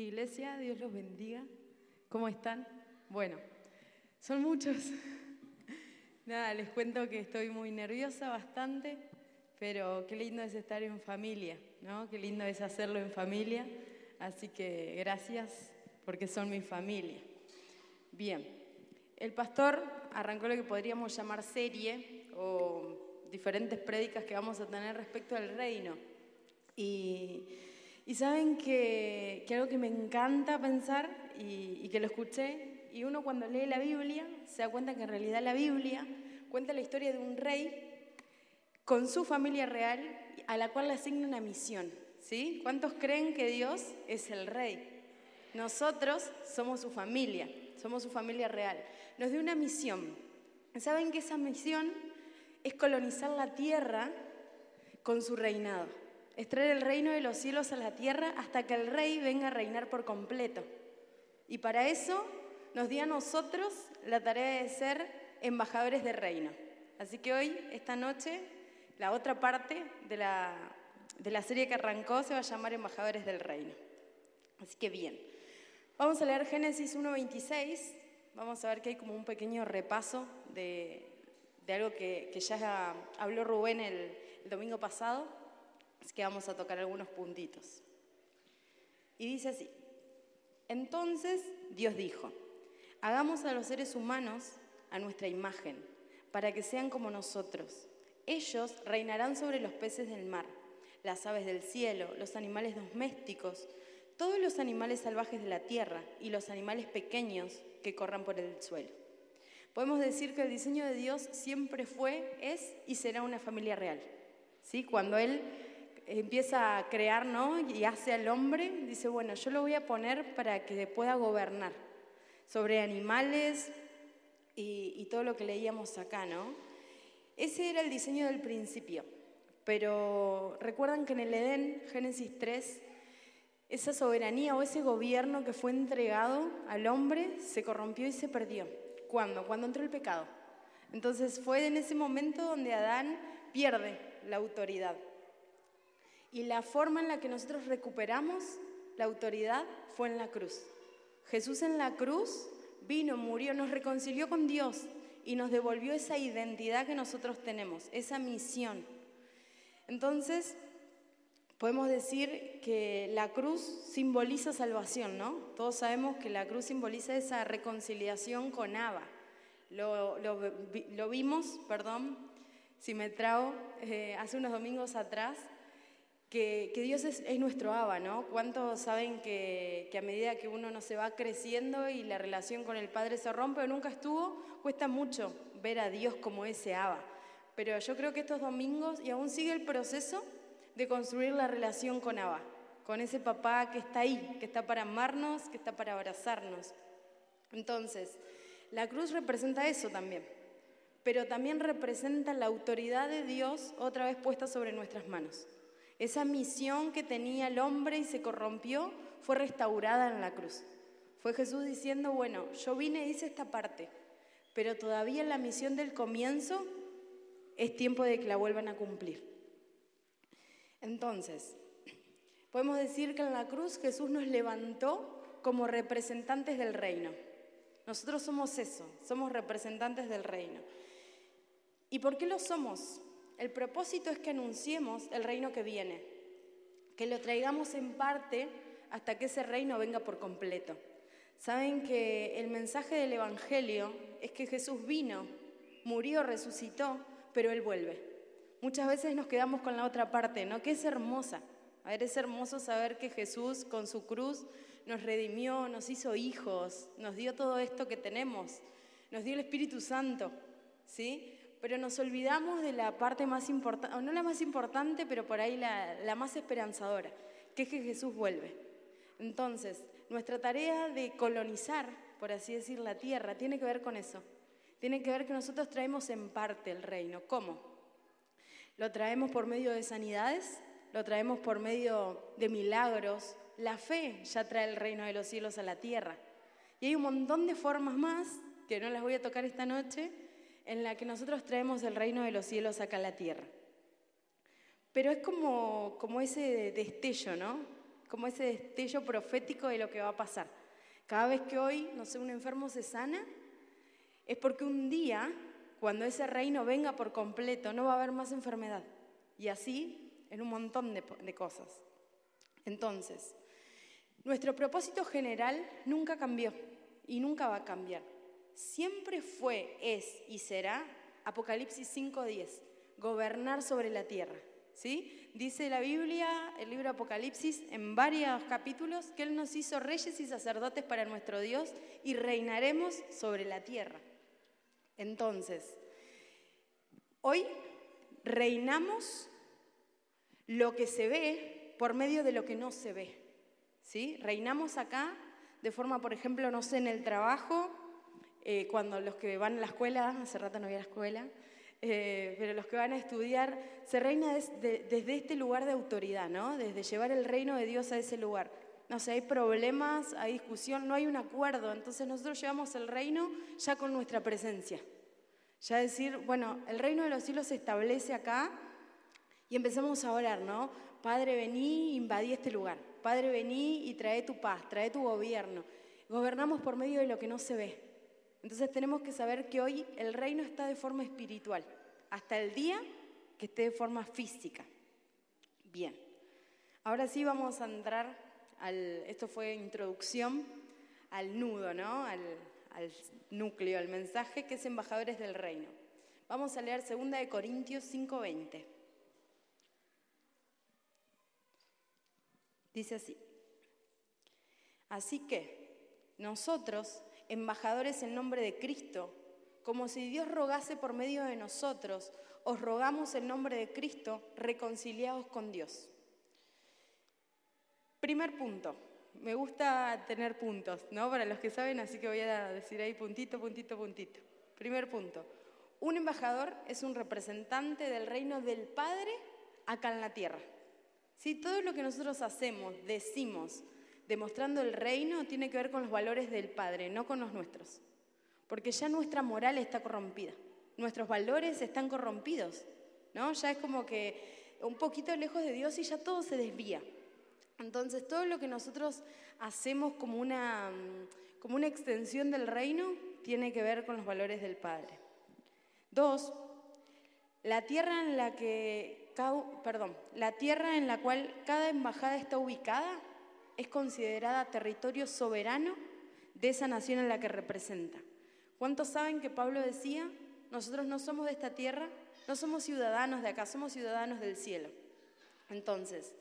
Iglesia, Dios los bendiga. ¿Cómo están? Bueno, son muchos. Nada, les cuento que estoy muy nerviosa bastante, pero qué lindo es estar en familia, ¿no? Qué lindo es hacerlo en familia. Así que gracias porque son mi familia. Bien, el pastor arrancó lo que podríamos llamar serie o diferentes prédicas que vamos a tener respecto al reino. Y, saben que, algo que me encanta pensar y, que lo escuché, y uno cuando lee la Biblia se da cuenta que en realidad la Biblia cuenta la historia de un rey con su familia real a la cual le asigna una misión. ¿sí? ¿Cuántos creen que Dios es el rey? Nosotros somos su familia, somos su familia real. Nos dio una misión. ¿Saben que esa misión es colonizar la tierra con su reinado? Es traer el reino de los cielos a la tierra hasta que el rey venga a reinar por completo. Y para eso nos dio a nosotros la tarea de ser embajadores del reino. Así que hoy, esta noche, la otra parte de la, de la serie que arrancó se va a llamar Embajadores del Reino. Así que bien, vamos a leer Génesis 1.26, vamos a ver que hay como un pequeño repaso de, algo que, ya habló Rubén el domingo pasado. Así que vamos a tocar algunos puntitos. Y dice así, entonces Dios dijo, hagamos a los seres humanos a nuestra imagen, para que sean como nosotros. Ellos reinarán sobre los peces del mar, las aves del cielo, los animales domésticos, todos los animales salvajes de la tierra y los animales pequeños que corran por el suelo. Podemos decir que el diseño de Dios siempre fue, es y será una familia real. ¿Sí? Cuando Él empieza a crear, ¿no? Y hace al hombre, dice, bueno, yo lo voy a poner para que pueda gobernar sobre animales y, todo lo que leíamos acá, ¿no? Ese era el diseño del principio. Pero recuerdan que en el Edén, Génesis 3, esa soberanía o ese gobierno que fue entregado al hombre se corrompió y se perdió. ¿Cuándo? Cuando entró el pecado. Entonces fue en ese momento donde Adán pierde la autoridad. Y la forma en la que nosotros recuperamos la autoridad fue en la cruz. Jesús en la cruz vino, murió, nos reconcilió con Dios y nos devolvió esa identidad que nosotros tenemos, esa misión. Entonces, podemos decir que la cruz simboliza salvación, ¿no? Todos sabemos que la cruz simboliza esa reconciliación con Abba. Lo, vimos, perdón, si me trago, eh, hace unos domingos atrás que, Dios es, nuestro Abba, ¿no? ¿Cuántos saben que, a medida que uno no se va creciendo y la relación con el Padre se rompe o nunca estuvo, cuesta mucho ver a Dios como ese Abba? Pero yo creo que estos domingos, y aún sigue el proceso de construir la relación con Abba, con ese papá que está ahí, que está para amarnos, que está para abrazarnos. Entonces, la cruz representa eso también, pero también representa la autoridad de Dios otra vez puesta sobre nuestras manos. Esa misión que tenía el hombre y se corrompió fue restaurada en la cruz. Fue Jesús diciendo, bueno, yo vine y hice esta parte, pero todavía la misión del comienzo es tiempo de que la vuelvan a cumplir. Entonces, podemos decir que en la cruz Jesús nos levantó como representantes del reino. Nosotros somos eso, somos representantes del reino. ¿Y por qué lo somos? El propósito es que anunciemos el reino que viene, que lo traigamos en parte hasta que ese reino venga por completo. Saben que el mensaje del Evangelio es que Jesús vino, murió, resucitó, pero Él vuelve. Muchas veces nos quedamos con la otra parte, ¿no? Que es hermosa. A ver, es hermoso saber que Jesús con su cruz nos redimió, nos hizo hijos, nos dio todo esto que tenemos, nos dio el Espíritu Santo, ¿sí? Pero nos olvidamos de la parte más importante, no la más importante, pero por ahí la, más esperanzadora, que es que Jesús vuelve. Entonces, nuestra tarea de colonizar, por así decir, la tierra, tiene que ver con eso. Tiene que ver que nosotros traemos en parte el reino. ¿Cómo? Lo traemos por medio de sanidades, lo traemos por medio de milagros. La fe ya trae el reino de los cielos a la tierra. Y hay un montón de formas más, que no las voy a tocar esta noche, en la que nosotros traemos el reino de los cielos acá a la tierra. Pero es como, como ese destello, ¿no? Como ese destello profético de lo que va a pasar. Cada vez que hoy, no sé, un enfermo se sana, es porque un día, cuando ese reino venga por completo, no va a haber más enfermedad. Y así en un montón de, de cosas. Entonces, nuestro propósito general nunca cambió y nunca va a cambiar. Siempre fue, es y será, Apocalipsis 5.10, gobernar sobre la tierra. ¿Sí? Dice la Biblia, el libro Apocalipsis, en varios capítulos, que Él nos hizo reyes y sacerdotes para nuestro Dios y reinaremos sobre la tierra. Entonces, hoy reinamos lo que se ve por medio de lo que no se ve. ¿Sí? Reinamos acá de forma, por ejemplo, no sé, en el trabajo, eh, cuando los que van a la escuela, hace rato no voy a la escuela, eh, pero los que van a estudiar, se reina desde este lugar de autoridad, ¿no? Desde llevar el reino de Dios a ese lugar. No sé, hay problemas, hay discusión, no hay un acuerdo, entonces nosotros llevamos el reino ya con nuestra presencia. Ya decir, bueno, el reino de los cielos se establece acá y empezamos a orar, ¿no? Padre, vení, invadí este lugar. Padre, vení y trae tu paz, trae tu gobierno. Gobernamos por medio de lo que no se ve. Entonces tenemos que saber que hoy el reino está de forma espiritual, hasta el día que esté de forma física. Bien, ahora sí vamos a entrar al, esto fue introducción al nudo, ¿no? Al, núcleo, al mensaje que es embajadores del reino. Vamos a leer 2 de Corintios 5:20. Dice así. Así que nosotros, embajadores en nombre de Cristo, como si Dios rogase por medio de nosotros, os rogamos en nombre de Cristo, reconciliados con Dios. Primer punto. Me gusta tener puntos, ¿no? Para los que saben, así que voy a decir ahí puntito, puntito, puntito. Primer punto. Un embajador es un representante del reino del Padre acá en la tierra. ¿Sí? Todo lo que nosotros hacemos, decimos, demostrando el reino, tiene que ver con los valores del Padre, no con los nuestros. Porque ya nuestra moral está corrompida, nuestros valores están corrompidos, ¿no? Ya es como que un poquito lejos de Dios y ya todo se desvía. Entonces, todo lo que nosotros hacemos como una, como una extensión del reino tiene que ver con los valores del Padre. Dos, la tierra en la que perdón, la tierra en la cual cada embajada está ubicada es considerada territorio soberano de esa nación en la que representa. ¿Cuántos saben que Pablo decía, nosotros no somos de esta tierra, no somos ciudadanos de acá, somos ciudadanos del cielo? Entonces,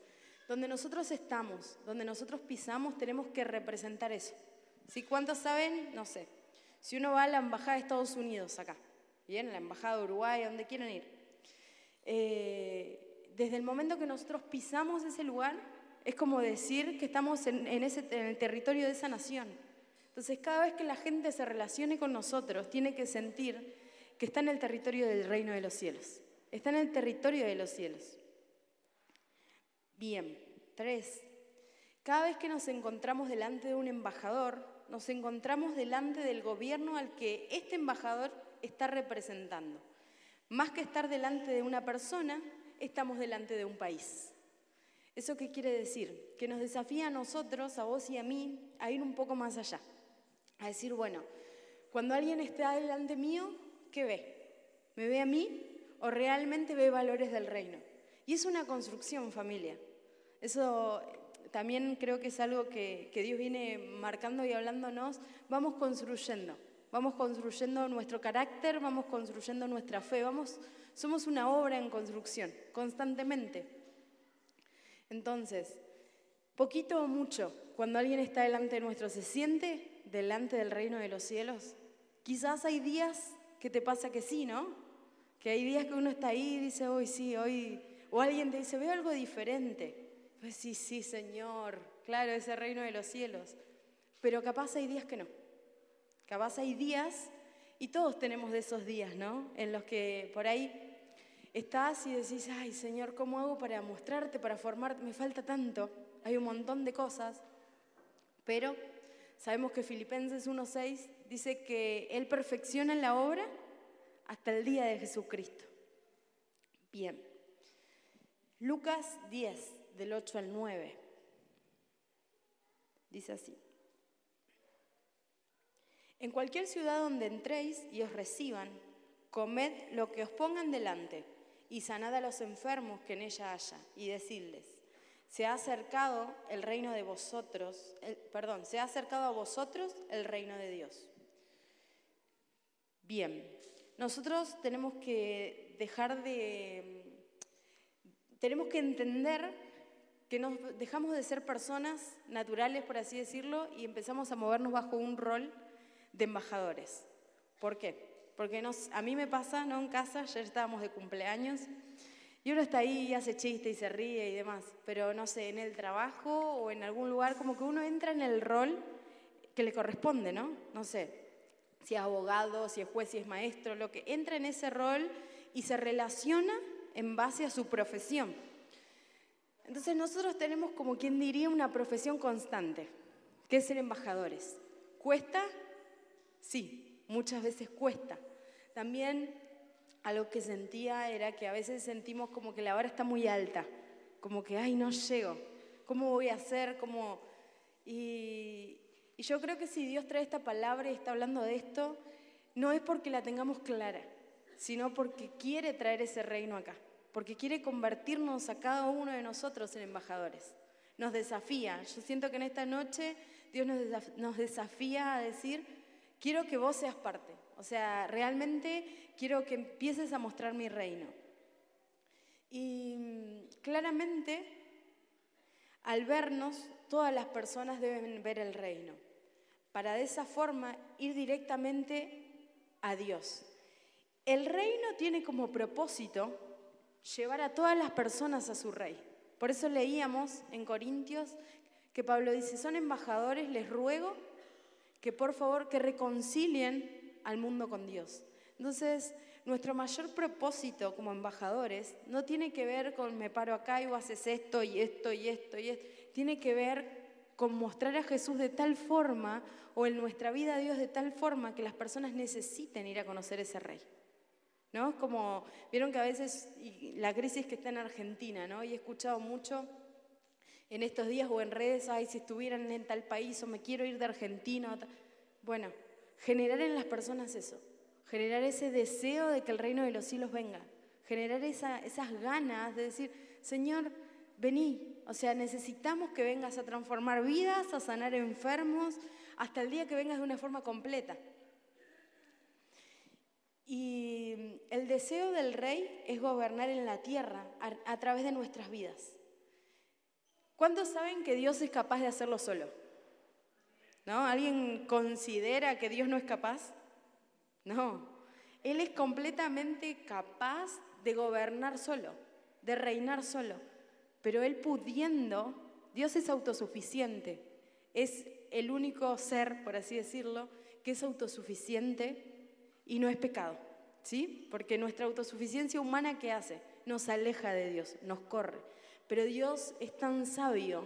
donde nosotros estamos, donde nosotros pisamos, tenemos que representar eso. ¿Sí? ¿Cuántos saben? No sé. Si uno va a la embajada de Estados Unidos acá, bien, la embajada de Uruguay, donde quieran ir, eh, desde el momento que nosotros pisamos ese lugar, es como decir que estamos en, ese, el territorio de esa nación. Entonces, cada vez que la gente se relacione con nosotros, tiene que sentir que está en el territorio del reino de los cielos. Está en el territorio de los cielos. Bien, tres. Cada vez que nos encontramos delante de un embajador, nos encontramos delante del gobierno al que este embajador está representando. Más que estar delante de una persona, estamos delante de un país. ¿Eso qué quiere decir? Que nos desafía a nosotros, a vos y a mí, a ir un poco más allá. A decir, bueno, cuando alguien está delante mío, ¿qué ve? ¿Me ve a mí o realmente ve valores del reino? Y es una construcción, familia. Eso también creo que es algo que, Dios viene marcando y hablándonos. Vamos construyendo. Vamos construyendo nuestro carácter, vamos construyendo nuestra fe, vamos, somos una obra en construcción, constantemente. Entonces, poquito o mucho, cuando alguien está delante de nuestro, ¿se siente delante del reino de los cielos? Quizás hay días que te pasa que sí, ¿no? Que hay días que uno está ahí y dice, hoy sí, hoy... O alguien te dice, veo algo diferente. Pues sí, sí, Señor, claro, ese reino de los cielos. Pero capaz hay días que no. Capaz hay días, y todos tenemos de esos días, ¿no? En los que por ahí estás y decís, ay Señor, ¿cómo hago para mostrarte, para formarte? Me falta tanto, hay un montón de cosas, pero sabemos que Filipenses 1.6 dice que Él perfecciona la obra hasta el día de Jesucristo. Bien, Lucas 10, del 8 al 9. Dice así. En cualquier ciudad donde entréis y os reciban, comed lo que os pongan delante y sanad a los enfermos que en ella haya y decidles, se ha acercado el reino de vosotros, perdón, se ha acercado a vosotros el reino de Dios. Bien, nosotros tenemos que dejar de, tenemos que entender que nos dejamos de ser personas naturales, por así decirlo, y empezamos a movernos bajo un rol de embajadores. ¿Por qué? Porque a mí me pasa, ¿no? En casa, ayer estábamos de cumpleaños, y uno está ahí y hace chiste y se ríe y demás, pero no sé, en el trabajo o en algún lugar, como que uno entra en el rol que le corresponde, ¿no? No sé, si es abogado, si es juez, si es maestro, lo que entra en ese rol y se relaciona en base a su profesión. Entonces nosotros tenemos como quien diría una profesión constante, que es ser embajadores. ¿Cuesta? Sí, muchas veces cuesta. También algo que sentía era que a veces sentimos como que la vara está muy alta, como que, ay, no llego, ¿cómo voy a hacer? ¿Cómo? Y, y yo creo que si Dios trae esta palabra y está hablando de esto, no es porque la tengamos clara, sino porque quiere traer ese reino acá, porque quiere convertirnos a cada uno de nosotros en embajadores. Nos desafía. Yo siento que en esta noche Dios nos desafía a decir, quiero que vos seas parte. O sea, realmente quiero que empieces a mostrar mi reino. Y mm, claramente, al vernos, todas las personas deben ver el reino para de esa forma ir directamente a Dios. El reino tiene como propósito llevar a todas las personas a su rey. Por eso leíamos en Corintios que Pablo dice, son embajadores, les ruego que por favor que reconcilien al mundo con Dios. Entonces, nuestro mayor propósito como embajadores no tiene que ver con me paro acá y vos haces esto y esto y esto y esto, tiene que ver con mostrar a Jesús de tal forma o en nuestra vida a Dios de tal forma que las personas necesiten ir a conocer ese rey. ¿No? Como vieron que a veces la crisis que está en Argentina, ¿no? Y he escuchado mucho en estos días o en redes, ay, si estuvieran en tal país o me quiero ir de Argentina. Bueno, generar en las personas eso, generar ese deseo de que el reino de los cielos venga, generar esas ganas de decir, Señor, vení, o sea, necesitamos que vengas a transformar vidas, a sanar enfermos, hasta el día que vengas de una forma completa. Y el deseo del rey es gobernar en la tierra a, través de nuestras vidas. ¿Cuántos saben que Dios es capaz de hacerlo solo? ¿No? ¿Alguien considera que Dios no es capaz? No. Él es completamente capaz de gobernar solo, de reinar solo. Pero Él pudiendo, Dios es autosuficiente, es el único ser, por así decirlo, que es autosuficiente y no es pecado, ¿sí? Porque nuestra autosuficiencia humana, ¿qué hace? Nos aleja de Dios, nos corre. Pero Dios es tan sabio,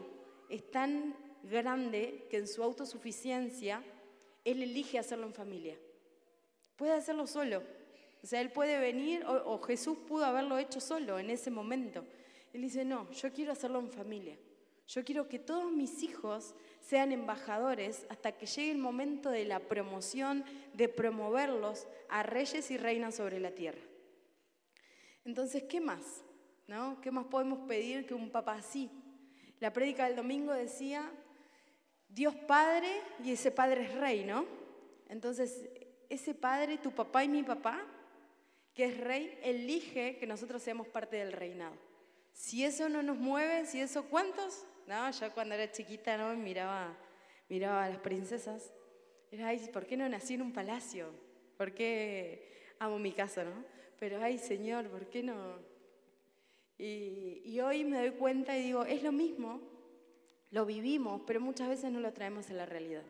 es tan grande que en su autosuficiencia Él elige hacerlo en familia. Puede hacerlo solo. O sea, Él puede venir, o, Jesús pudo haberlo hecho solo en ese momento. Él dice, no, yo quiero hacerlo en familia. Yo quiero que todos mis hijos sean embajadores hasta que llegue el momento de la promoción, de promoverlos a reyes y reinas sobre la tierra. Entonces, ¿qué más? ¿No? ¿Qué más podemos pedir que un papá así? La prédica del domingo decía, Dios Padre y ese Padre es rey, ¿no? Entonces, ese Padre, tu papá y mi papá, que es rey, elige que nosotros seamos parte del reinado. Si eso no nos mueve, si eso, ¿cuántos? No, yo cuando era chiquita no miraba, miraba a las princesas. Era, ay, ¿por qué no nací en un palacio? ¿Por qué amo mi casa, no? Pero, ay, Señor, ¿por qué no? Y, y hoy me doy cuenta y digo, es lo mismo, lo vivimos, pero muchas veces no lo traemos en la realidad.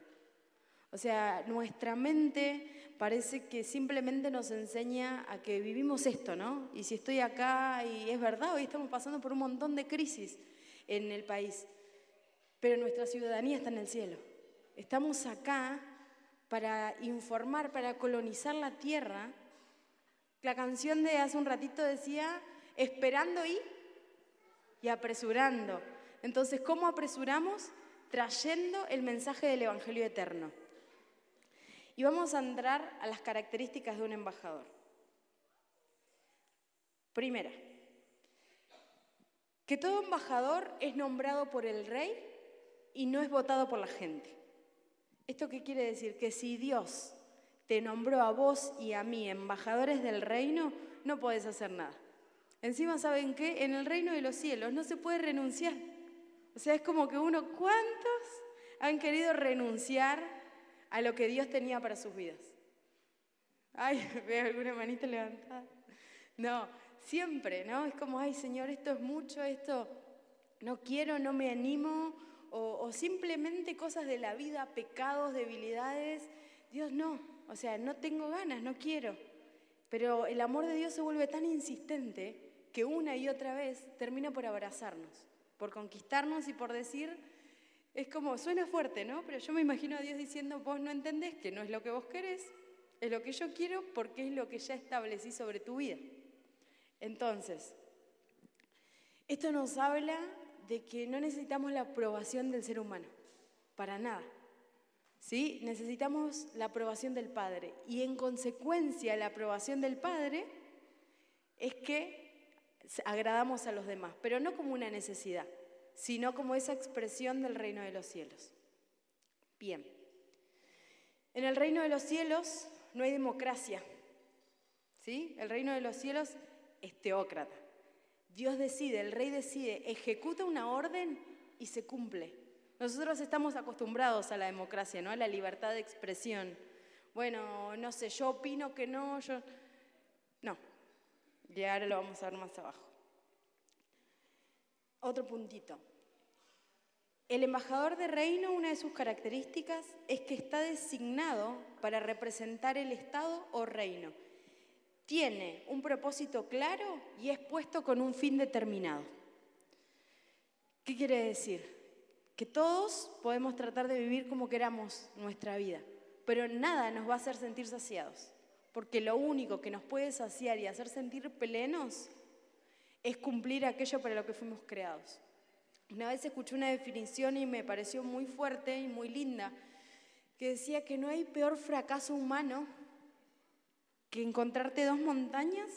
O sea, nuestra mente parece que simplemente nos enseña a que vivimos esto, ¿no? Y si estoy acá, y es verdad, hoy estamos pasando por un montón de crisis en el país, pero nuestra ciudadanía está en el cielo. Estamos acá para informar, para colonizar la tierra. La canción de hace un ratito decía, esperando y, y apresurando. Entonces, ¿cómo apresuramos? trayendo el mensaje del Evangelio eterno. Y vamos a entrar a las características de un embajador. Primera, que todo embajador es nombrado por el rey y no es votado por la gente. ¿Esto qué quiere decir? Que si Dios te nombró a vos y a mí embajadores del reino, no podés hacer nada. Encima, ¿saben qué? En el reino de los cielos no se puede renunciar. O sea, es como que uno, ¿cuántos han querido renunciar a lo que Dios tenía para sus vidas? Ay, veo alguna manita levantada. No, siempre, ¿no? Es como, ay Señor, esto es mucho, esto no quiero, no me animo, o, simplemente cosas de la vida, pecados, debilidades. Dios no, o sea, no tengo ganas, no quiero. Pero el amor de Dios se vuelve tan insistente que una y otra vez termina por abrazarnos, por conquistarnos y por decir, es como, suena fuerte, ¿no? Pero yo me imagino a Dios diciendo, vos no entendés que no es lo que vos querés, es lo que yo quiero porque es lo que ya establecí sobre tu vida. Entonces, esto nos habla de que no necesitamos la aprobación del ser humano, para nada. ¿Sí? Necesitamos la aprobación del Padre. Y en consecuencia, la aprobación del Padre es que agradamos a los demás, pero no como una necesidad, sino como esa expresión del reino de los cielos. Bien. En el reino de los cielos no hay democracia. ¿Sí? El reino de los cielos es teócrata. Dios decide, el rey decide, ejecuta una orden y se cumple. Nosotros estamos acostumbrados a la democracia, ¿no? A la libertad de expresión. Bueno, no sé, yo opino que no, yo... No. Y ahora lo vamos a ver más abajo. Otro puntito. El embajador de reino, una de sus características es que está designado para representar el Estado o reino tiene un propósito claro y es puesto con un fin determinado. ¿Qué quiere decir? Que todos podemos tratar de vivir como queramos nuestra vida, pero nada nos va a hacer sentir saciados, porque lo único que nos puede saciar y hacer sentir plenos es cumplir aquello para lo que fuimos creados. Una vez escuché una definición y me pareció muy fuerte y muy linda, que decía que no hay peor fracaso humano que encontrarte dos montañas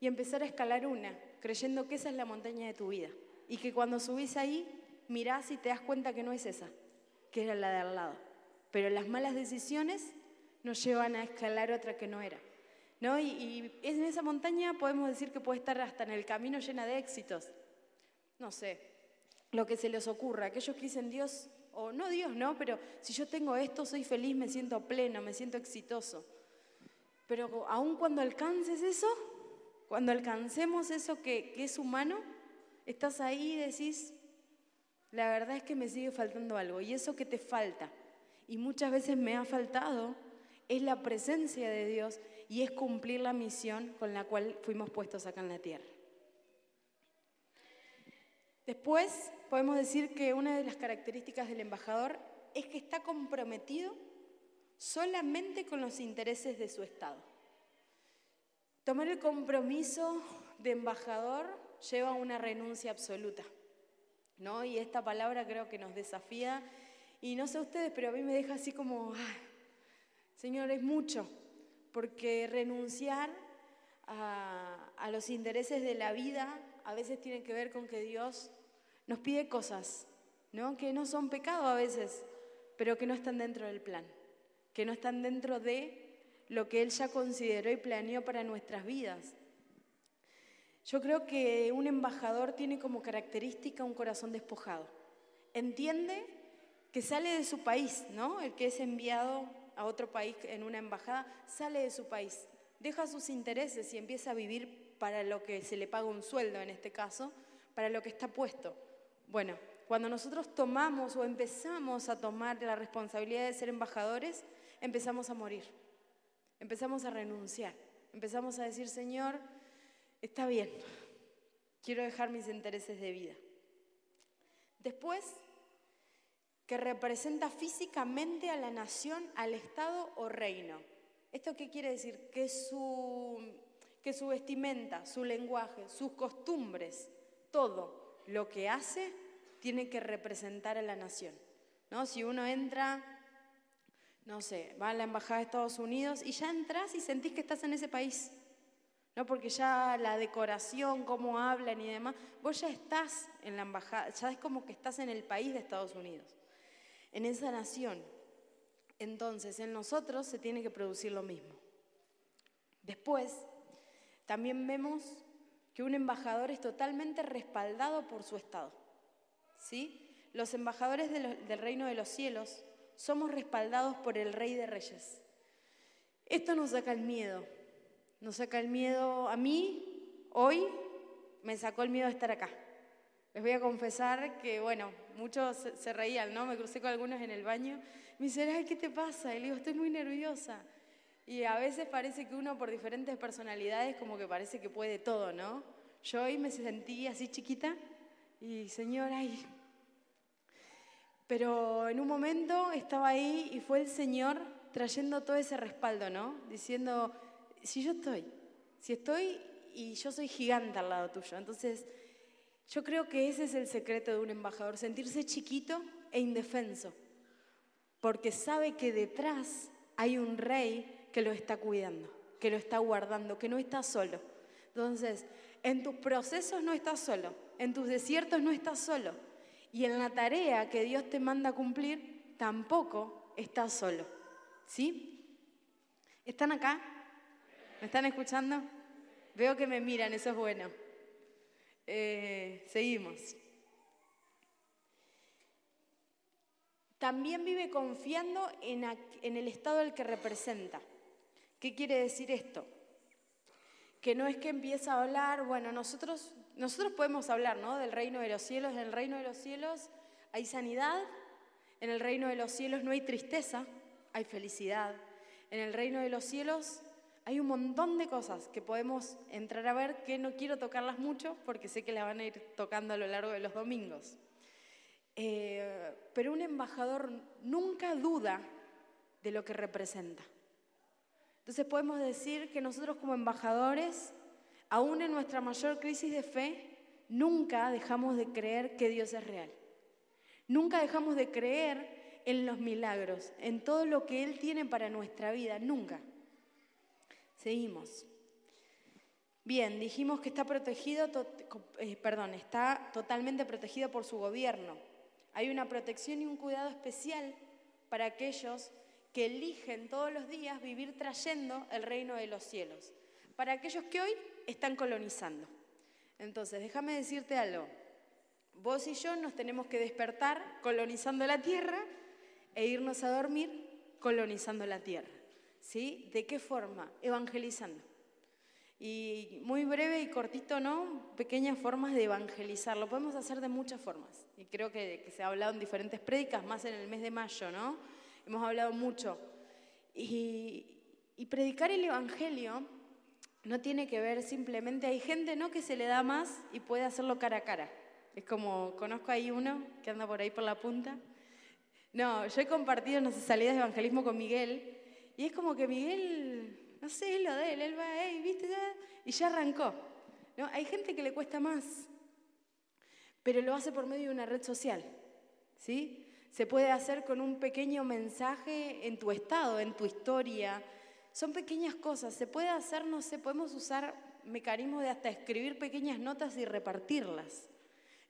y empezar a escalar una, creyendo que esa es la montaña de tu vida. Y que cuando subís ahí, mirás y te das cuenta que no es esa, que era la de al lado. Pero las malas decisiones nos llevan a escalar otra que no era. ¿no? Y, y en esa montaña podemos decir que puede estar hasta en el camino llena de éxitos. No sé, lo que se les ocurra. Aquellos que dicen Dios, o no Dios, no, pero si yo tengo esto, soy feliz, me siento pleno, me siento exitoso. Pero aun cuando alcances eso, cuando alcancemos eso que, es humano, estás ahí y decís, la verdad es que me sigue faltando algo. Y eso que te falta, y muchas veces me ha faltado, es la presencia de Dios y es cumplir la misión con la cual fuimos puestos acá en la tierra. Después podemos decir que una de las características del embajador es que está comprometido solamente con los intereses de su Estado. Tomar el compromiso de embajador lleva a una renuncia absoluta, ¿no? Y esta palabra creo que nos desafía, y no sé ustedes, pero a mí me deja así como, Señor, es mucho, porque renunciar a, los intereses de la vida a veces tiene que ver con que Dios nos pide cosas, ¿no? Que no son pecado a veces, pero que no están dentro del plan que no están dentro de lo que Él ya consideró y planeó para nuestras vidas. Yo creo que un embajador tiene como característica un corazón despojado. Entiende que sale de su país, ¿no? El que es enviado a otro país en una embajada, sale de su país, deja sus intereses y empieza a vivir para lo que se le paga un sueldo en este caso, para lo que está puesto. Bueno, cuando nosotros tomamos o empezamos a tomar la responsabilidad de ser embajadores, empezamos a morir, empezamos a renunciar, empezamos a decir, Señor, está bien, quiero dejar mis intereses de vida. Después, que representa físicamente a la nación, al Estado o reino. ¿Esto qué quiere decir? Que su, que su vestimenta, su lenguaje, sus costumbres, todo lo que hace tiene que representar a la nación. ¿no? Si uno entra, no sé, va a la Embajada de Estados Unidos y ya entras y sentís que estás en ese país. ¿no? Porque ya la decoración, cómo hablan y demás, vos ya estás en la embajada, ya es como que estás en el país de Estados Unidos, en esa nación. Entonces, en nosotros se tiene que producir lo mismo. Después, también vemos que un embajador es totalmente respaldado por su Estado. ¿Sí? Los embajadores del reino de los cielos somos respaldados por el Rey de Reyes. Esto nos saca el miedo. Nos saca el miedo a mí, hoy me sacó el miedo de estar acá. Les voy a confesar que, bueno, muchos se, reían, ¿no? Me crucé con algunos en el baño. Me dicen, ay, ¿qué te pasa? Y le digo, estoy muy nerviosa. Y a veces parece que uno por diferentes personalidades como que parece que puede todo, ¿no? Yo hoy me sentí así chiquita y señor, ay. Pero en un momento estaba ahí y fue el Señor trayendo todo ese respaldo, ¿no? Diciendo, si yo estoy, si estoy y yo soy gigante al lado tuyo. Entonces, yo creo que ese es el secreto de un embajador, sentirse chiquito e indefenso, porque sabe que detrás hay un rey que lo está cuidando, que lo está guardando, que no está solo. Entonces, en tus procesos no estás solo, en tus desiertos no estás solo. Y en la tarea que Dios te manda a cumplir, tampoco estás solo. ¿Sí? ¿Están acá? ¿Me están escuchando? Veo que me miran, eso es bueno. Eh, seguimos. También vive confiando en, en el estado al que representa. ¿Qué quiere decir esto? Que no es que empieza a hablar, bueno, nosotros, nosotros podemos hablar ¿no? del reino de los cielos, en el reino de los cielos hay sanidad, en el reino de los cielos no hay tristeza, hay felicidad, en el reino de los cielos hay un montón de cosas que podemos entrar a ver que no quiero tocarlas mucho porque sé que las van a ir tocando a lo largo de los domingos. Eh, pero un embajador nunca duda de lo que representa. Entonces podemos decir que nosotros como embajadores, aún en nuestra mayor crisis de fe, nunca dejamos de creer que Dios es real. Nunca dejamos de creer en los milagros, en todo lo que Él tiene para nuestra vida, nunca. Seguimos. Bien, dijimos que está protegido, eh, perdón, está totalmente protegido por su gobierno. Hay una protección y un cuidado especial para aquellos que eligen todos los días vivir trayendo el reino de los cielos, para aquellos que hoy están colonizando. Entonces, déjame decirte algo. Vos y yo nos tenemos que despertar colonizando la tierra e irnos a dormir colonizando la tierra. ¿Sí? ¿De qué forma? Evangelizando. Y muy breve y cortito, ¿no? Pequeñas formas de evangelizar. Lo podemos hacer de muchas formas. Y creo que, se ha hablado en diferentes prédicas, más en el mes de mayo, ¿no? hemos hablado mucho. Y, predicar el Evangelio no tiene que ver simplemente, hay gente ¿no? que se le da más y puede hacerlo cara a cara. Es como, conozco ahí uno que anda por ahí por la punta. No, yo he compartido en nuestras salidas de evangelismo con Miguel y es como que Miguel, no sé, es lo de él, él va, ahí, ¿viste? y ya arrancó. ¿no? Hay gente que le cuesta más, pero lo hace por medio de una red social. ¿sí? Se puede hacer con un pequeño mensaje en tu estado, en tu historia. Son pequeñas cosas. Se puede hacer, no sé, podemos usar mecanismos de hasta escribir pequeñas notas y repartirlas.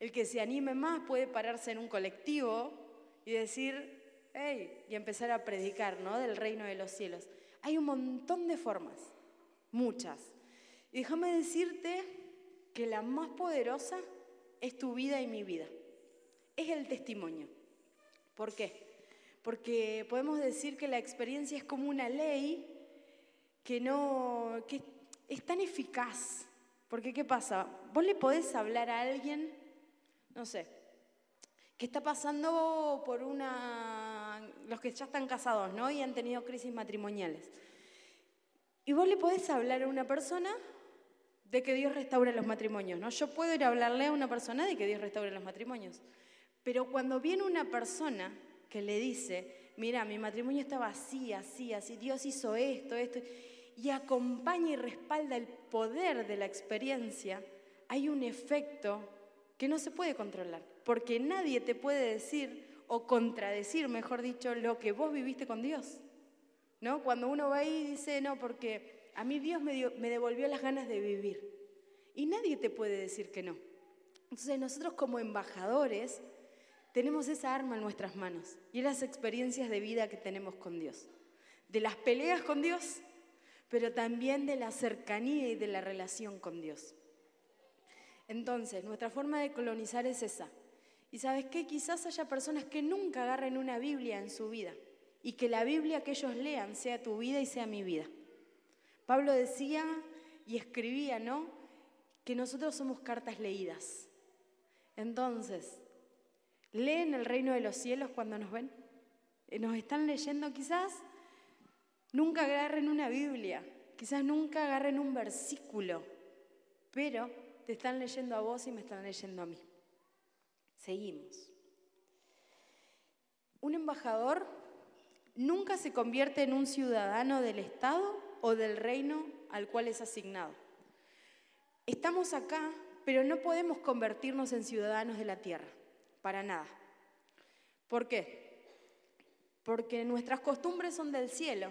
El que se anime más puede pararse en un colectivo y decir, y empezar a predicar, ¿no? Del reino de los cielos. Hay un montón de formas, muchas. Y déjame decirte que la más poderosa es tu vida y mi vida. Es el testimonio. ¿Por qué? Porque podemos decir que la experiencia es como una ley que no que es tan eficaz. Porque ¿qué pasa? Vos le podés hablar a alguien, no sé, está pasando por una los que ya están casados, ¿no? Y han tenido crisis matrimoniales. Y vos le podés hablar a una persona de que Dios restaure los matrimonios, ¿no? Yo puedo ir a hablarle a una persona de que Dios restaure los matrimonios. Pero cuando viene una persona que le dice, mira, mi matrimonio estaba así, así, así, Dios hizo esto, esto, y acompaña y respalda el poder de la experiencia, hay un efecto que no se puede controlar, porque nadie te puede decir o contradecir, mejor dicho, lo que vos viviste con Dios. ¿No? Cuando uno va ahí y dice, no, porque a mí Dios me, me devolvió las ganas de vivir. Y nadie te puede decir que no. Entonces nosotros como embajadores tenemos esa arma en nuestras manos y las experiencias de vida que tenemos con Dios. De las peleas con Dios, pero también de la cercanía y de la relación con Dios. Entonces, nuestra forma de colonizar es esa. Y sabes qué, quizás haya personas que nunca agarren una Biblia en su vida y que la Biblia que ellos lean sea tu vida y sea mi vida. Pablo decía y escribía, ¿no? Que nosotros somos cartas leídas. Entonces, ¿leen el reino de los cielos cuando nos ven? ¿Nos están leyendo quizás? Nunca agarren una Biblia, quizás nunca agarren un versículo, pero te están leyendo a vos y me están leyendo a mí. Seguimos. Un embajador nunca se convierte en un ciudadano del Estado o del reino al cual es asignado. Estamos acá, pero no podemos convertirnos en ciudadanos de la tierra, para nada. ¿Por qué? Porque nuestras costumbres son del cielo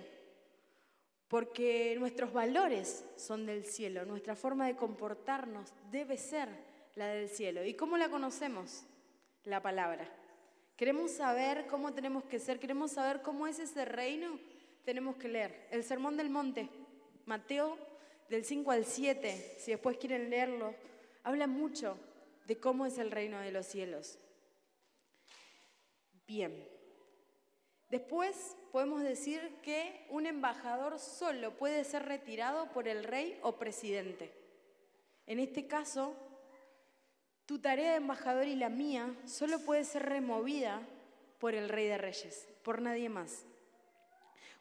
porque nuestros valores son del cielo, nuestra forma de comportarnos debe ser la del cielo. ¿Y cómo la conocemos? La palabra. ¿Queremos saber cómo tenemos que ser? ¿Queremos saber cómo es ese reino? Tenemos que leer el Sermón del Monte, Mateo del 5 al 7, si después quieren leerlo, habla mucho de cómo es el reino de los cielos. Bien, Después podemos decir que un embajador solo puede ser retirado por el rey o presidente. En este caso, tu tarea de embajador y la mía solo puede ser removida por el rey de reyes, por nadie más.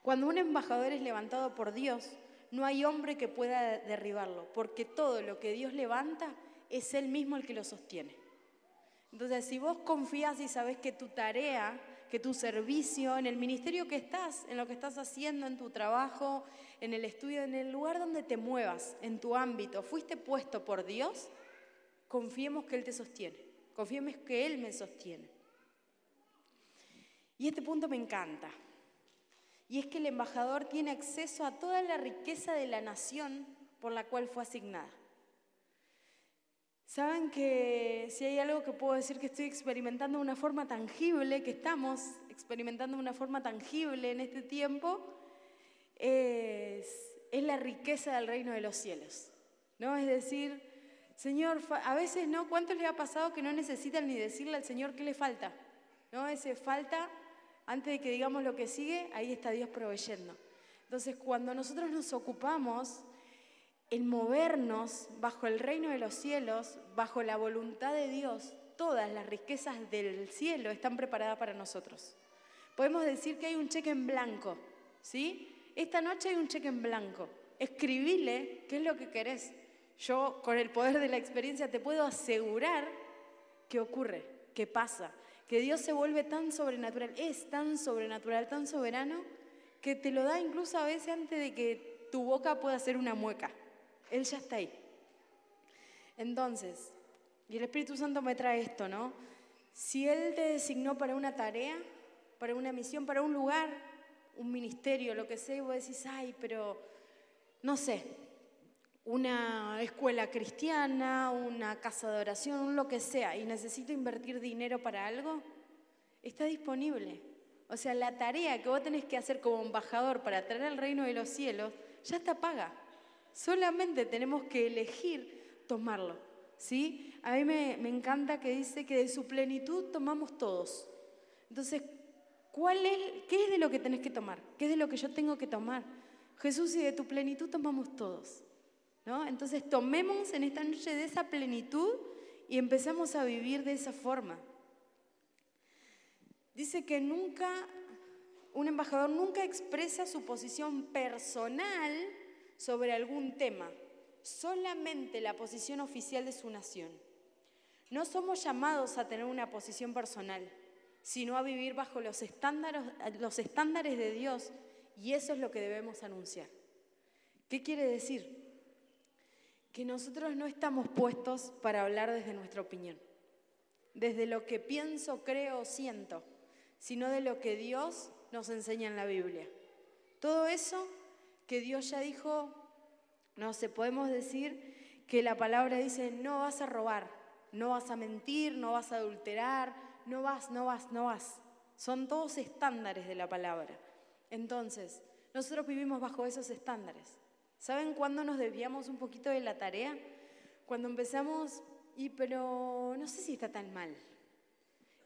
Cuando un embajador es levantado por Dios, no hay hombre que pueda derribarlo, porque todo lo que Dios levanta es Él mismo el que lo sostiene. Entonces, si vos confías y sabes que tu tarea que tu servicio, en el ministerio que estás, en lo que estás haciendo, en tu trabajo, en el estudio, en el lugar donde te muevas, en tu ámbito, fuiste puesto por Dios, confiemos que Él te sostiene, confiemos que Él me sostiene. Y este punto me encanta. Y es que el embajador tiene acceso a toda la riqueza de la nación por la cual fue asignada. Saben que si hay algo que puedo decir que estoy experimentando de una forma tangible, que estamos experimentando de una forma tangible en este tiempo, es, la riqueza del reino de los cielos. ¿no? Es decir, Señor, a veces no, ¿cuánto les ha pasado que no necesitan ni decirle al Señor qué le falta? ¿No? Ese falta, antes de que digamos lo que sigue, ahí está Dios proveyendo. Entonces, cuando nosotros nos ocupamos el movernos bajo el reino de los cielos, bajo la voluntad de Dios, todas las riquezas del cielo están preparadas para nosotros. Podemos decir que hay un cheque en blanco, ¿sí? Esta noche hay un cheque en blanco. Escribile qué es lo que querés. Yo, con el poder de la experiencia, te puedo asegurar que ocurre, que pasa, que Dios se vuelve tan sobrenatural, es tan sobrenatural, tan soberano, que te lo da incluso a veces antes de que tu boca pueda hacer una mueca. Él ya está ahí. Entonces, y el Espíritu Santo me trae esto, ¿no? Si Él te designó para una tarea, para una misión, para un lugar, un ministerio, lo que sea, y vos decís, ay, pero no sé, una escuela cristiana, una casa de oración, lo que sea, y necesito invertir dinero para algo, está disponible. O sea, la tarea que vos tenés que hacer como embajador para traer al reino de los cielos ya está paga. Solamente tenemos que elegir tomarlo. ¿sí? A mí me, encanta que dice que de su plenitud tomamos todos. Entonces, ¿cuál es, ¿qué es de lo que tenés que tomar? ¿Qué es de lo que yo tengo que tomar? Jesús, y de tu plenitud tomamos todos. ¿No? Entonces, tomemos en esta noche de esa plenitud y empecemos a vivir de esa forma. Dice que nunca, un embajador nunca expresa su posición personal sobre algún tema, solamente la posición oficial de su nación. No somos llamados a tener una posición personal, sino a vivir bajo los estándares, los estándares de Dios y eso es lo que debemos anunciar. ¿Qué quiere decir? Que nosotros no estamos puestos para hablar desde nuestra opinión, desde lo que pienso, creo, siento, sino de lo que Dios nos enseña en la Biblia. Todo eso que Dios ya dijo, no sé, podemos decir que la palabra dice, no vas a robar, no vas a mentir, no vas a adulterar, no vas, no vas, no vas. Son todos estándares de la palabra. Entonces, nosotros vivimos bajo esos estándares. ¿Saben cuándo nos desviamos un poquito de la tarea? Cuando empezamos, y pero no sé si está tan mal.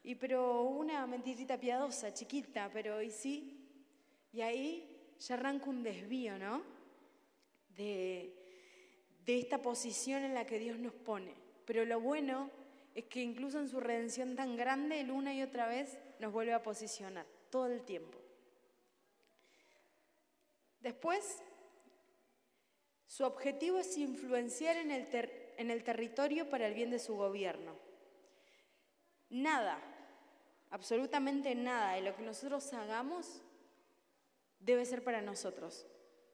Y pero una mentirita piadosa, chiquita, pero ¿y sí? Y ahí ya arranca un desvío, ¿no? De, de esta posición en la que Dios nos pone. Pero lo bueno es que incluso en su redención tan grande, Él una y otra vez nos vuelve a posicionar, todo el tiempo. Después, su objetivo es influenciar en el, en el territorio para el bien de su gobierno. Nada, absolutamente nada de lo que nosotros hagamos debe ser para nosotros,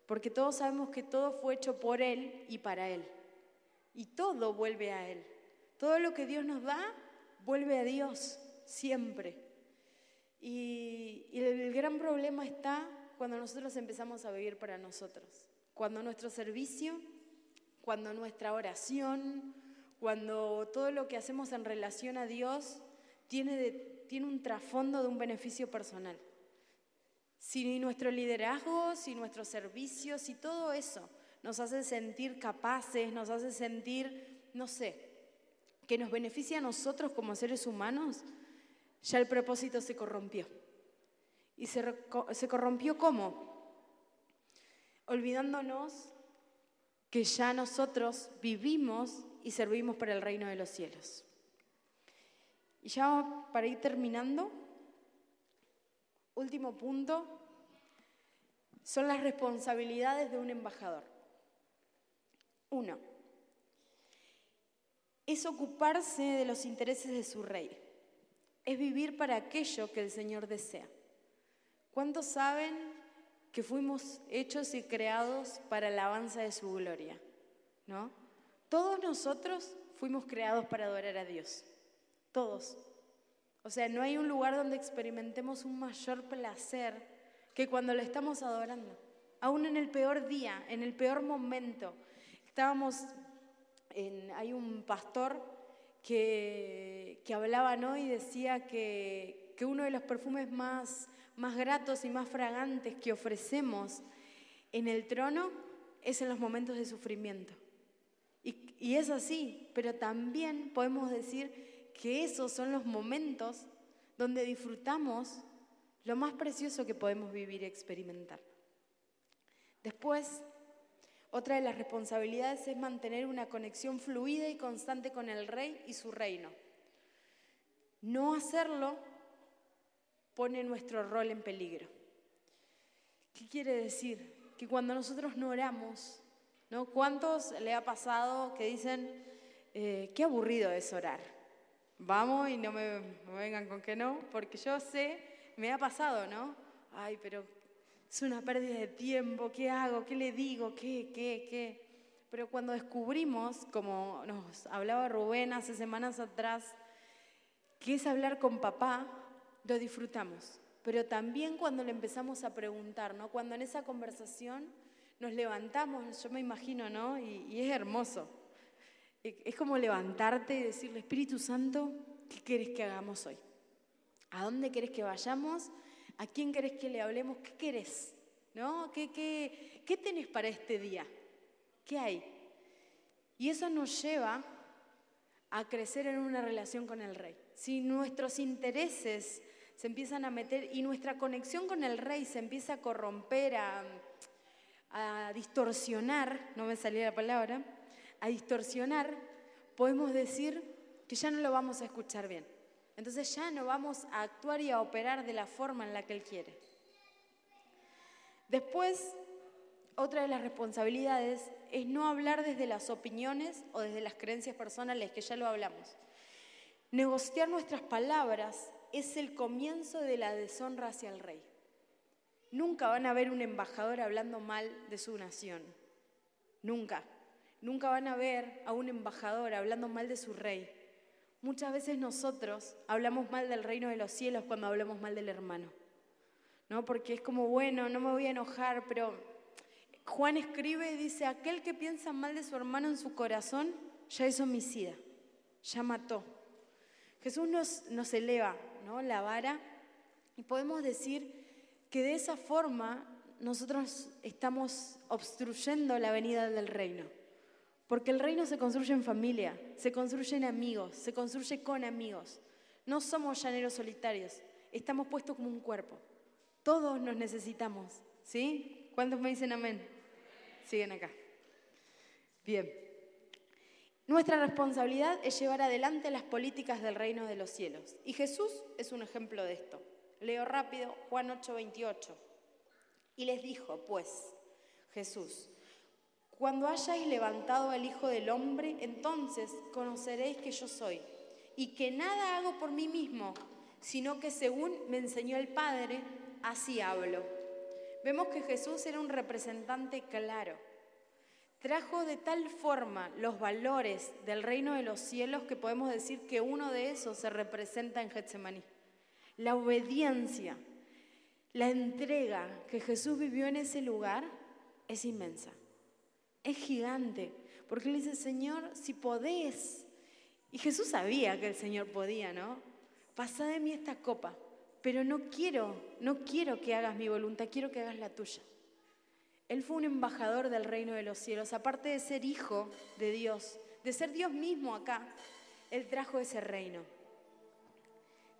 porque todos sabemos que todo fue hecho por Él y para Él, y todo vuelve a Él. Todo lo que Dios nos da vuelve a Dios siempre. Y, y el gran problema está cuando nosotros empezamos a vivir para nosotros, cuando nuestro servicio, cuando nuestra oración, cuando todo lo que hacemos en relación a Dios tiene, tiene un trasfondo de un beneficio personal. Si nuestro liderazgo, si nuestro servicio, si todo eso nos hace sentir capaces, nos hace sentir, no sé, que nos beneficia a nosotros como seres humanos, ya el propósito se corrompió. ¿Y se, se corrompió cómo? Olvidándonos que ya nosotros vivimos y servimos para el reino de los cielos. Y ya para ir terminando, último punto, son las responsabilidades de un embajador. Uno, es ocuparse de los intereses de su rey, es vivir para aquello que el Señor desea. ¿Cuántos saben que fuimos hechos y creados para la alabanza de su gloria? ¿No? Todos nosotros fuimos creados para adorar a Dios. Todos. O sea, no hay un lugar donde experimentemos un mayor placer que cuando lo estamos adorando. Aún en el peor día, en el peor momento. Estábamos hay un pastor que, que hablaba ¿no? y decía que, que, uno de los perfumes más, más gratos y más fragantes que ofrecemos en el trono es en los momentos de sufrimiento. Y, es así, pero también podemos decir que esos son los momentos donde disfrutamos lo más precioso que podemos vivir y experimentar. Después otra de las responsabilidades es mantener una conexión fluida y constante con el rey y su reino. No hacerlo pone nuestro rol en peligro. ¿Qué quiere decir? Que cuando nosotros no oramos, ¿no? ¿Cuántos le ha pasado que dicen, eh, qué aburrido es orar? Vamos y no me, me vengan con que no, porque yo sé, me ha pasado, ¿no? Ay, pero es una pérdida de tiempo, ¿qué hago? ¿Qué le digo? ¿Qué? ¿Qué? ¿Qué? Pero cuando descubrimos, como nos hablaba Rubén hace semanas atrás, que es hablar con papá, lo disfrutamos. Pero también cuando le empezamos a preguntar, ¿no? Cuando en esa conversación nos levantamos, yo me imagino, ¿no? Y, es hermoso. Es como levantarte y decirle, Espíritu Santo, ¿qué querés que hagamos hoy? ¿A dónde querés que vayamos? ¿A quién querés que le hablemos? ¿Qué querés? ¿No? ¿Qué, qué, qué tenés para este día? ¿Qué hay? Y eso nos lleva a crecer en una relación con el rey. Si nuestros intereses se empiezan a meter y nuestra conexión con el rey se empieza a corromper, a, a distorsionar, no me salía la palabra, a distorsionar, podemos decir que ya no lo vamos a escuchar bien. Entonces ya no vamos a actuar y a operar de la forma en la que Él quiere. Después, otra de las responsabilidades es no hablar desde las opiniones o desde las creencias personales, que ya lo hablamos. Negociar nuestras palabras es el comienzo de la deshonra hacia el rey. Nunca van a ver un embajador hablando mal de su nación. Nunca. Nunca van a ver a un embajador hablando mal de su rey Muchas veces nosotros hablamos mal del reino de los cielos cuando hablamos mal del hermano. ¿No? Porque es como, bueno, no me voy a enojar, pero Juan escribe y dice, aquel que piensa mal de su hermano en su corazón ya es homicida, ya mató. Jesús nos, nos eleva ¿no? la vara y podemos decir que de esa forma nosotros estamos obstruyendo la venida del reino. Porque el reino se construye en familia, se construye en amigos, se construye con amigos. No somos llaneros solitarios, estamos puestos como un cuerpo. Todos nos necesitamos, ¿sí? ¿Cuántos me dicen amén? Siguen acá. Bien. Nuestra responsabilidad es llevar adelante las políticas del reino de los cielos. Y Jesús es un ejemplo de esto. Leo rápido Juan 8:28. Y les dijo, pues, Jesús, cuando hayáis levantado al Hijo del Hombre, entonces conoceréis que yo soy, y que nada hago por mí mismo, sino que según me enseñó el Padre, así hablo. Vemos que Jesús era un representante claro. Trajo de tal forma los valores del reino de los cielos que podemos decir que uno de esos se representa en Getsemaní. La obediencia, la entrega que Jesús vivió en ese lugar es inmensa es gigante, porque él dice, Señor, si podés. Y Jesús sabía que el Señor podía, ¿no? Pasa de mí esta copa, pero no quiero, no quiero que hagas mi voluntad, quiero que hagas la tuya. Él fue un embajador del reino de los cielos, aparte de ser hijo de Dios, de ser Dios mismo acá, Él trajo ese reino.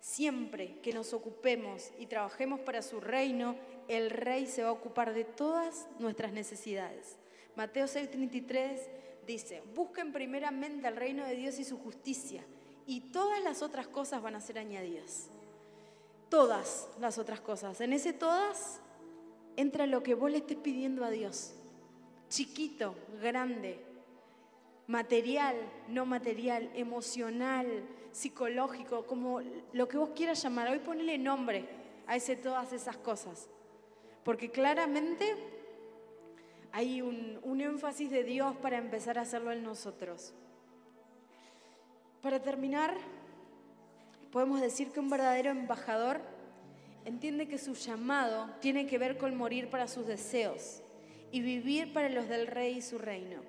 Siempre que nos ocupemos y trabajemos para su reino, el rey se va a ocupar de todas nuestras necesidades. Mateo 6:33 dice, busquen primeramente el reino de Dios y su justicia, y todas las otras cosas van a ser añadidas. Todas las otras cosas. En ese todas entra lo que vos le estés pidiendo a Dios. Chiquito, grande, material, no material, emocional, psicológico, como lo que vos quieras llamar. Hoy ponele nombre a ese todas esas cosas. Porque claramente hay un, énfasis de Dios para empezar a hacerlo en nosotros. Para terminar, podemos decir que un verdadero embajador entiende que su llamado tiene que ver con morir para sus deseos y vivir para los del rey y su reino.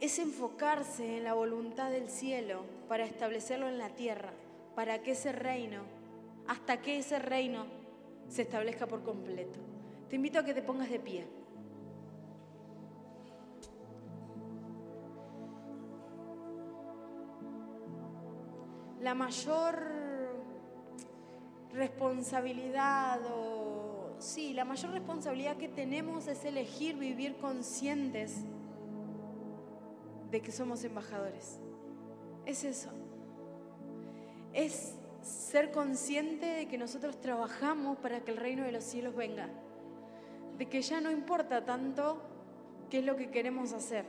Es enfocarse en la voluntad del cielo para establecerlo en la tierra, para que ese reino, hasta que ese reino se establezca por completo. Te invito a que te pongas de pie. la mayor responsabilidad o sí, la mayor responsabilidad que tenemos es elegir vivir conscientes de que somos embajadores. Es eso. Es ser consciente de que nosotros trabajamos para que el reino de los cielos venga. De que ya no importa tanto qué es lo que queremos hacer.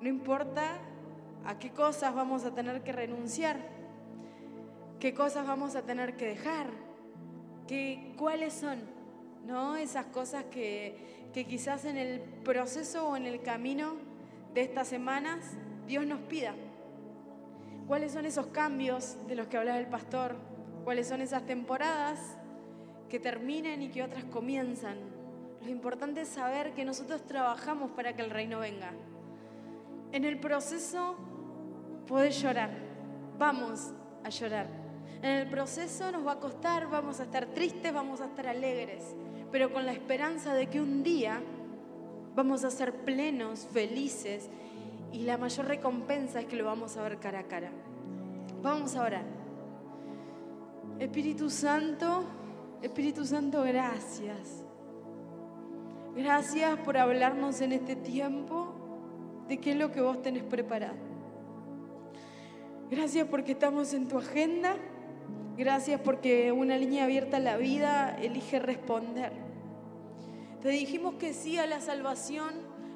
No importa a qué cosas vamos a tener que renunciar qué cosas vamos a tener que dejar, ¿Qué, cuáles son, ¿no? Esas cosas que, que quizás en el proceso o en el camino de estas semanas Dios nos pida. ¿Cuáles son esos cambios de los que hablaba el pastor? ¿Cuáles son esas temporadas que terminen y que otras comienzan? Lo importante es saber que nosotros trabajamos para que el reino venga. En el proceso podés llorar, vamos a llorar. En el proceso nos va a costar, vamos a estar tristes, vamos a estar alegres, pero con la esperanza de que un día vamos a ser plenos, felices y la mayor recompensa es que lo vamos a ver cara a cara. Vamos a orar. Espíritu Santo, Espíritu Santo, gracias. Gracias por hablarnos en este tiempo de qué es lo que vos tenés preparado. Gracias porque estamos en tu agenda. Gracias porque una línea abierta a la vida elige responder. Te dijimos que sí a la salvación,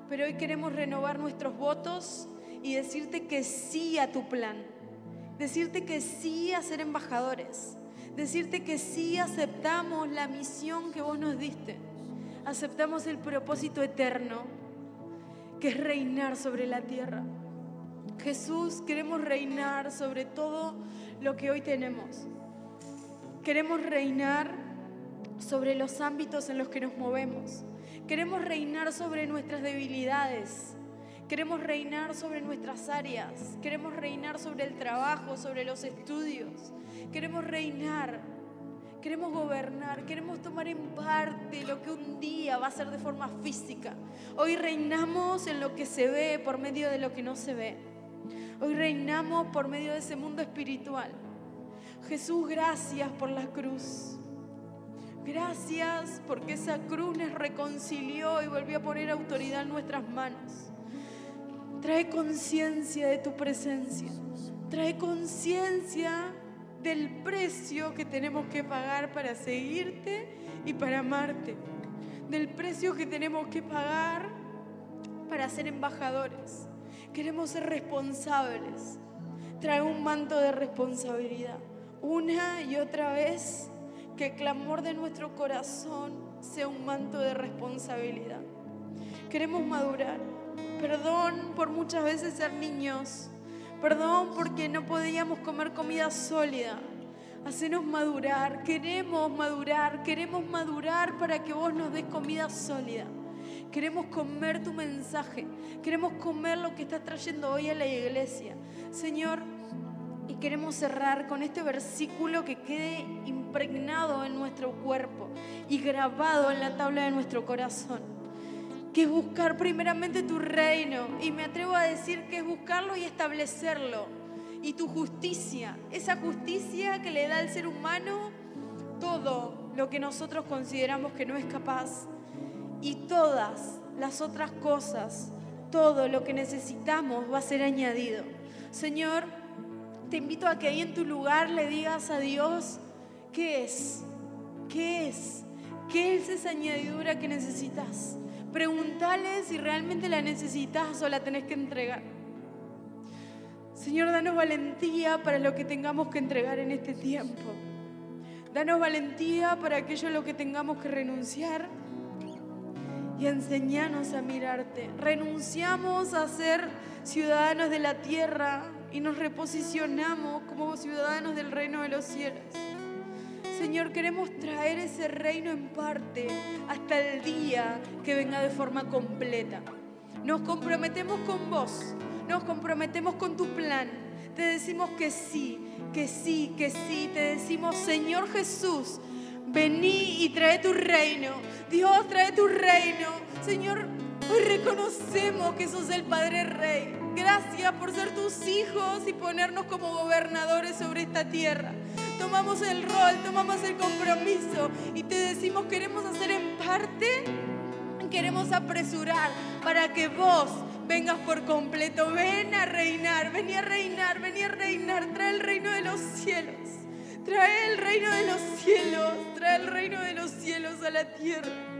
pero hoy queremos renovar nuestros votos y decirte que sí a tu plan. Decirte que sí a ser embajadores. Decirte que sí aceptamos la misión que vos nos diste. Aceptamos el propósito eterno, que es reinar sobre la tierra. Jesús, queremos reinar sobre todo lo que hoy tenemos. Queremos reinar sobre los ámbitos en los que nos movemos. Queremos reinar sobre nuestras debilidades. Queremos reinar sobre nuestras áreas. Queremos reinar sobre el trabajo, sobre los estudios. Queremos reinar. Queremos gobernar. Queremos tomar en parte lo que un día va a ser de forma física. Hoy reinamos en lo que se ve por medio de lo que no se ve. Hoy reinamos por medio de ese mundo espiritual. Jesús, gracias por la cruz. Gracias porque esa cruz nos reconcilió y volvió a poner autoridad en nuestras manos. Trae conciencia de tu presencia. Trae conciencia del precio que tenemos que pagar para seguirte y para amarte. Del precio que tenemos que pagar para ser embajadores. Queremos ser responsables. Trae un manto de responsabilidad. Una y otra vez que el clamor de nuestro corazón sea un manto de responsabilidad. Queremos madurar. Perdón por muchas veces ser niños. Perdón porque no podíamos comer comida sólida. Hacenos madurar. Queremos madurar. Queremos madurar para que vos nos des comida sólida. Queremos comer tu mensaje. Queremos comer lo que estás trayendo hoy a la iglesia. Señor, y queremos cerrar con este versículo que quede impregnado en nuestro cuerpo y grabado en la tabla de nuestro corazón. Que es buscar primeramente tu reino. Y me atrevo a decir que es buscarlo y establecerlo. Y tu justicia. Esa justicia que le da al ser humano todo lo que nosotros consideramos que no es capaz. Y todas las otras cosas, todo lo que necesitamos va a ser añadido. Señor, te invito a que ahí en tu lugar le digas a Dios, ¿qué es? ¿Qué es? ¿Qué es esa añadidura que necesitas? Pregúntale si realmente la necesitas o la tenés que entregar. Señor, danos valentía para lo que tengamos que entregar en este tiempo. Danos valentía para aquello a lo que tengamos que renunciar y enseñanos a mirarte. Renunciamos a ser ciudadanos de la tierra y nos reposicionamos como ciudadanos del reino de los cielos. Señor, queremos traer ese reino en parte hasta el día que venga de forma completa. Nos comprometemos con vos, nos comprometemos con tu plan. Te decimos que sí, que sí, que sí. Te decimos, Señor Jesús, vení y trae tu reino. Dios, trae tu reino. Señor, hoy reconocemos que sos el Padre Rey. Gracias por ser tus hijos y ponernos como gobernadores sobre esta tierra. Tomamos el rol, tomamos el compromiso y te decimos queremos hacer en parte, queremos apresurar para que vos vengas por completo. Ven a reinar, ven a reinar, ven a reinar. Trae el reino de los cielos. Trae el reino de los cielos, trae el reino de los cielos a la tierra.